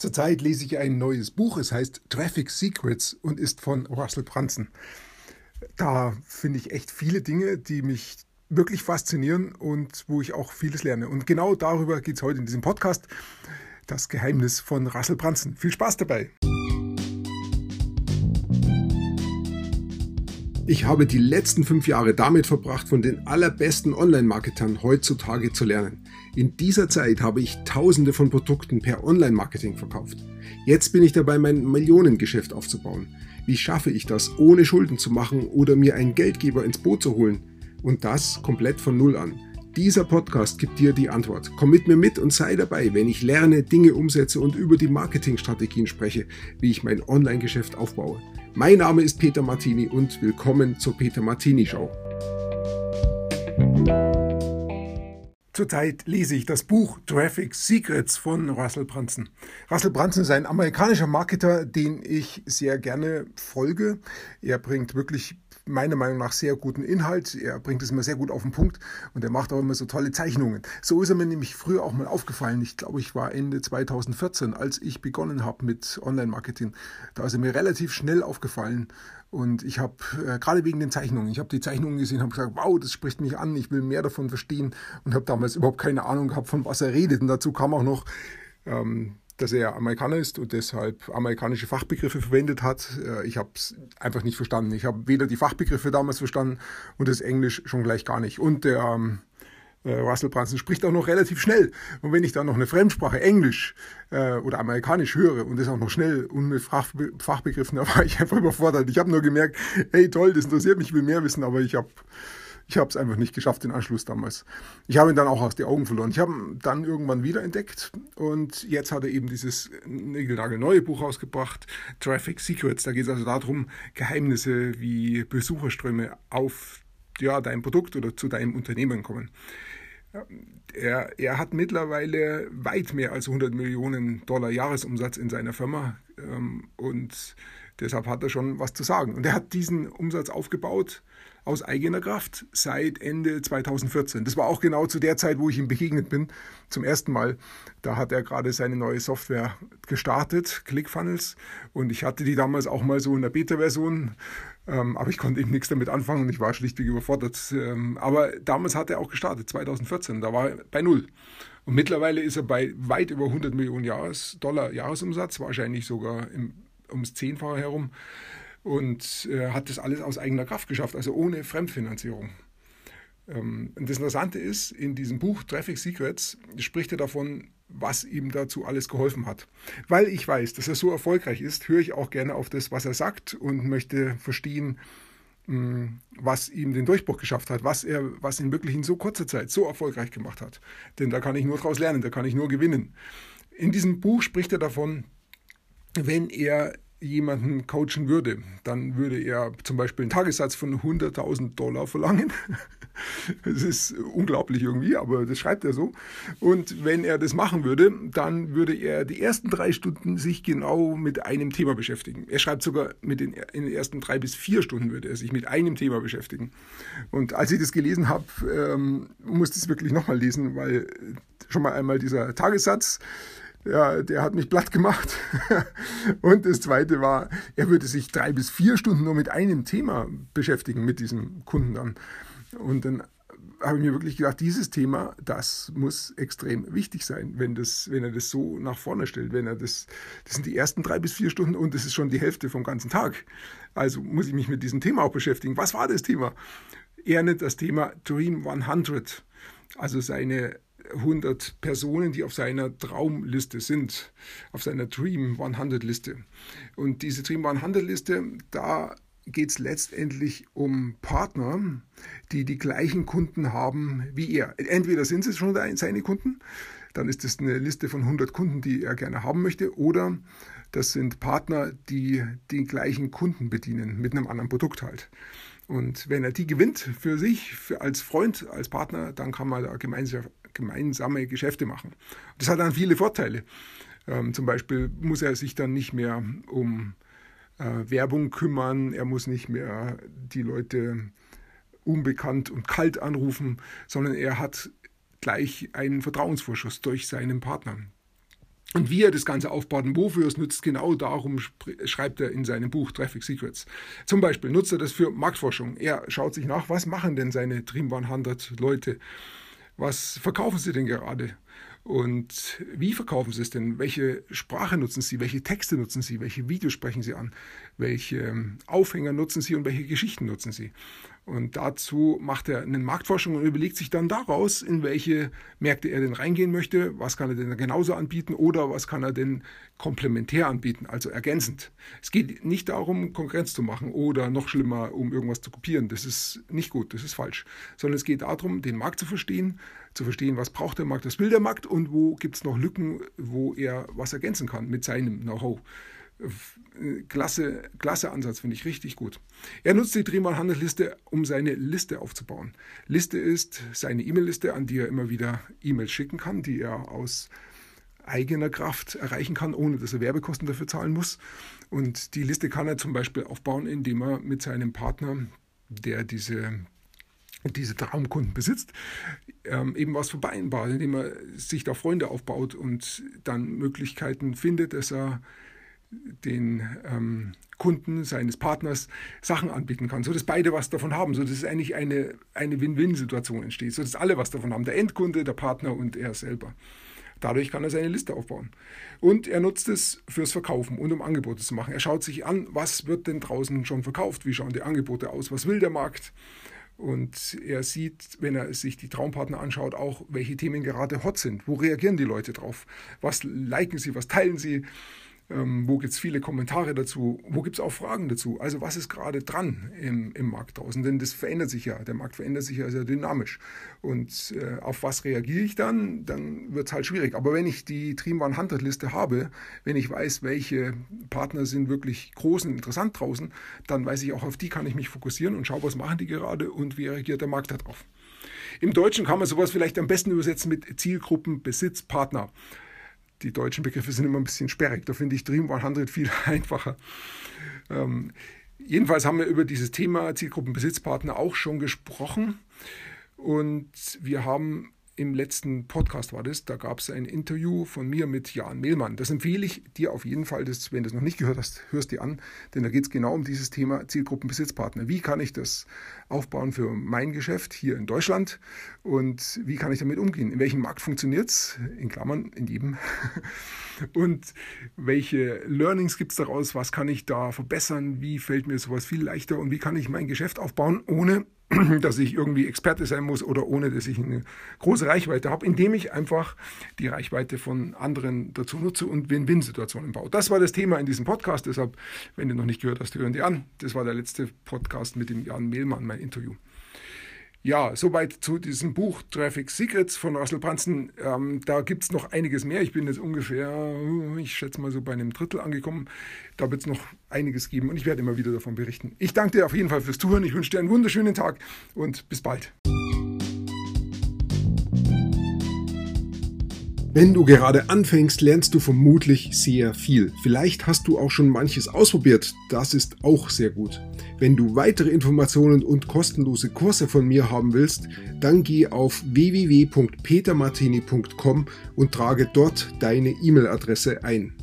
Zurzeit lese ich ein neues Buch, es heißt Traffic Secrets und ist von Russell Brunson. Da finde ich echt viele Dinge, die mich wirklich faszinieren und wo ich auch vieles lerne. Und genau darüber geht es heute in diesem Podcast. Das Geheimnis von Russell Brunson. Viel Spaß dabei! Ich habe die letzten fünf Jahre damit verbracht, von den allerbesten Online-Marketern heutzutage zu lernen. In dieser Zeit habe ich tausende von Produkten per Online-Marketing verkauft. Jetzt bin ich dabei, mein Millionengeschäft aufzubauen. Wie schaffe ich das, ohne Schulden zu machen oder mir einen Geldgeber ins Boot zu holen? Und das komplett von Null an. Dieser Podcast gibt dir die Antwort. Komm mit mir mit und sei dabei, wenn ich lerne, Dinge umsetze und über die Marketingstrategien spreche, wie ich mein Online-Geschäft aufbaue. Mein Name ist Peter Martini und willkommen zur Peter Martini Show. Zurzeit lese ich das Buch Traffic Secrets von Russell Brunson. Russell Brunson ist ein amerikanischer Marketer, den ich sehr gerne folge. Er bringt wirklich meiner Meinung nach sehr guten Inhalt. Er bringt es immer sehr gut auf den Punkt und er macht auch immer so tolle Zeichnungen. So ist er mir nämlich früher auch mal aufgefallen. Ich glaube, ich war Ende 2014, als ich begonnen habe mit Online-Marketing. Da ist er mir relativ schnell aufgefallen. Und ich habe, äh, gerade wegen den Zeichnungen, ich habe die Zeichnungen gesehen, habe gesagt, wow, das spricht mich an, ich will mehr davon verstehen und habe damals überhaupt keine Ahnung gehabt, von was er redet. Und dazu kam auch noch, ähm, dass er Amerikaner ist und deshalb amerikanische Fachbegriffe verwendet hat. Äh, ich habe es einfach nicht verstanden. Ich habe weder die Fachbegriffe damals verstanden und das Englisch schon gleich gar nicht. Und der ähm, äh, Russell Brunson spricht auch noch relativ schnell. Und wenn ich dann noch eine Fremdsprache, Englisch äh, oder Amerikanisch höre und das auch noch schnell und mit Fachbe Fachbegriffen, da war ich einfach überfordert. Ich habe nur gemerkt, hey toll, das interessiert mich, ich will mehr wissen, aber ich habe ich habe es einfach nicht geschafft, den Anschluss damals. Ich habe ihn dann auch aus den Augen verloren. Ich habe ihn dann irgendwann wieder entdeckt und jetzt hat er eben dieses neue Buch rausgebracht, Traffic Secrets. Da geht es also darum, Geheimnisse wie Besucherströme auf ja, dein Produkt oder zu deinem Unternehmen kommen. Er, er hat mittlerweile weit mehr als 100 Millionen Dollar Jahresumsatz in seiner Firma ähm, und deshalb hat er schon was zu sagen. Und er hat diesen Umsatz aufgebaut aus eigener Kraft seit Ende 2014. Das war auch genau zu der Zeit, wo ich ihm begegnet bin, zum ersten Mal. Da hat er gerade seine neue Software gestartet, ClickFunnels, und ich hatte die damals auch mal so in der Beta-Version, ähm, aber ich konnte eben nichts damit anfangen und ich war schlichtweg überfordert. Ähm, aber damals hat er auch gestartet, 2014, da war er bei Null. Und mittlerweile ist er bei weit über 100 Millionen Jahres, Dollar Jahresumsatz, wahrscheinlich sogar im, ums Zehnfache herum und äh, hat das alles aus eigener Kraft geschafft, also ohne Fremdfinanzierung. Ähm, und das Interessante ist, in diesem Buch Traffic Secrets spricht er davon, was ihm dazu alles geholfen hat. Weil ich weiß, dass er so erfolgreich ist, höre ich auch gerne auf das, was er sagt und möchte verstehen, hm, was ihm den Durchbruch geschafft hat, was er, was ihn wirklich in so kurzer Zeit so erfolgreich gemacht hat. Denn da kann ich nur daraus lernen, da kann ich nur gewinnen. In diesem Buch spricht er davon, wenn er jemanden coachen würde, dann würde er zum Beispiel einen Tagessatz von 100.000 Dollar verlangen. Das ist unglaublich irgendwie, aber das schreibt er so. Und wenn er das machen würde, dann würde er die ersten drei Stunden sich genau mit einem Thema beschäftigen. Er schreibt sogar, mit den, in den ersten drei bis vier Stunden würde er sich mit einem Thema beschäftigen. Und als ich das gelesen habe, ähm, musste ich es wirklich nochmal lesen, weil schon mal einmal dieser Tagessatz, ja, der hat mich platt gemacht. Und das Zweite war, er würde sich drei bis vier Stunden nur mit einem Thema beschäftigen, mit diesem Kunden dann. Und dann habe ich mir wirklich gedacht, dieses Thema, das muss extrem wichtig sein, wenn, das, wenn er das so nach vorne stellt. Wenn er das, das sind die ersten drei bis vier Stunden und das ist schon die Hälfte vom ganzen Tag. Also muss ich mich mit diesem Thema auch beschäftigen. Was war das Thema? Er nennt das Thema Dream 100, also seine 100 Personen, die auf seiner Traumliste sind, auf seiner Dream 100 Liste. Und diese Dream 100 Liste, da geht es letztendlich um Partner, die die gleichen Kunden haben wie er. Entweder sind es schon seine Kunden, dann ist es eine Liste von 100 Kunden, die er gerne haben möchte, oder das sind Partner, die den gleichen Kunden bedienen, mit einem anderen Produkt halt. Und wenn er die gewinnt für sich, für als Freund, als Partner, dann kann man da gemeinsam, gemeinsame Geschäfte machen. Das hat dann viele Vorteile. Ähm, zum Beispiel muss er sich dann nicht mehr um äh, Werbung kümmern, er muss nicht mehr die Leute unbekannt und kalt anrufen, sondern er hat gleich einen Vertrauensvorschuss durch seinen Partner. Und wie er das Ganze aufbaut und wofür es nutzt, genau darum schreibt er in seinem Buch Traffic Secrets. Zum Beispiel nutzt er das für Marktforschung. Er schaut sich nach, was machen denn seine Dream 100 Leute? Was verkaufen sie denn gerade? Und wie verkaufen Sie es denn? Welche Sprache nutzen Sie? Welche Texte nutzen Sie? Welche Videos sprechen Sie an? Welche ähm, Aufhänger nutzen Sie und welche Geschichten nutzen Sie? Und dazu macht er eine Marktforschung und überlegt sich dann daraus, in welche Märkte er denn reingehen möchte, was kann er denn genauso anbieten oder was kann er denn komplementär anbieten, also ergänzend. Es geht nicht darum, Konkurrenz zu machen oder noch schlimmer, um irgendwas zu kopieren. Das ist nicht gut, das ist falsch. Sondern es geht darum, den Markt zu verstehen, zu verstehen, was braucht der Markt, was will der Markt und wo gibt es noch Lücken, wo er was ergänzen kann mit seinem Know-how. Klasse, klasse Ansatz, finde ich richtig gut. Er nutzt die Dreamern Handelsliste, um seine Liste aufzubauen. Liste ist seine E-Mail-Liste, an die er immer wieder E-Mails schicken kann, die er aus eigener Kraft erreichen kann, ohne dass er Werbekosten dafür zahlen muss. Und die Liste kann er zum Beispiel aufbauen, indem er mit seinem Partner, der diese diese Traumkunden besitzt, ähm, eben was vereinbart, indem er sich da Freunde aufbaut und dann Möglichkeiten findet, dass er den ähm, Kunden seines Partners Sachen anbieten kann, sodass beide was davon haben, sodass eigentlich eine, eine Win-Win-Situation entsteht, sodass alle was davon haben, der Endkunde, der Partner und er selber. Dadurch kann er seine Liste aufbauen. Und er nutzt es fürs Verkaufen und um Angebote zu machen. Er schaut sich an, was wird denn draußen schon verkauft, wie schauen die Angebote aus, was will der Markt. Und er sieht, wenn er sich die Traumpartner anschaut, auch, welche Themen gerade hot sind. Wo reagieren die Leute drauf? Was liken sie, was teilen sie? Ähm, wo gibt es viele Kommentare dazu? Wo gibt es auch Fragen dazu? Also was ist gerade dran im, im Markt draußen? Denn das verändert sich ja. Der Markt verändert sich ja sehr dynamisch. Und äh, auf was reagiere ich dann? Dann wird es halt schwierig. Aber wenn ich die Dreamwan Hunter Liste habe, wenn ich weiß, welche Partner sind wirklich groß und interessant draußen, dann weiß ich auch, auf die kann ich mich fokussieren und schaue, was machen die gerade und wie reagiert der Markt darauf. Im Deutschen kann man sowas vielleicht am besten übersetzen mit Zielgruppen, Besitz, Partner die deutschen Begriffe sind immer ein bisschen sperrig. Da finde ich Dream 100 viel einfacher. Ähm, jedenfalls haben wir über dieses Thema Zielgruppenbesitzpartner auch schon gesprochen. Und wir haben im letzten Podcast war das, da gab es ein Interview von mir mit Jan Mehlmann. Das empfehle ich dir auf jeden Fall, das, wenn du es noch nicht gehört hast, hörst dir an, denn da geht es genau um dieses Thema Zielgruppenbesitzpartner. Wie kann ich das aufbauen für mein Geschäft hier in Deutschland und wie kann ich damit umgehen? In welchem Markt funktioniert es? In Klammern, in jedem. und welche Learnings gibt es daraus? Was kann ich da verbessern? Wie fällt mir sowas viel leichter und wie kann ich mein Geschäft aufbauen, ohne dass ich irgendwie Experte sein muss oder ohne, dass ich eine große Reichweite habe, indem ich einfach die Reichweite von anderen dazu nutze und Win-Win-Situationen baue. Das war das Thema in diesem Podcast. Deshalb, wenn du noch nicht gehört hast, hören die an. Das war der letzte Podcast mit dem Jan Mehlmann, mein Interview. Ja, soweit zu diesem Buch Traffic Secrets von Russell Brunson. Ähm, da gibt es noch einiges mehr. Ich bin jetzt ungefähr, ich schätze mal so bei einem Drittel angekommen. Da wird es noch einiges geben und ich werde immer wieder davon berichten. Ich danke dir auf jeden Fall fürs Zuhören. Ich wünsche dir einen wunderschönen Tag und bis bald. Wenn du gerade anfängst, lernst du vermutlich sehr viel. Vielleicht hast du auch schon manches ausprobiert. Das ist auch sehr gut. Wenn du weitere Informationen und kostenlose Kurse von mir haben willst, dann geh auf www.petermartini.com und trage dort deine E-Mail-Adresse ein.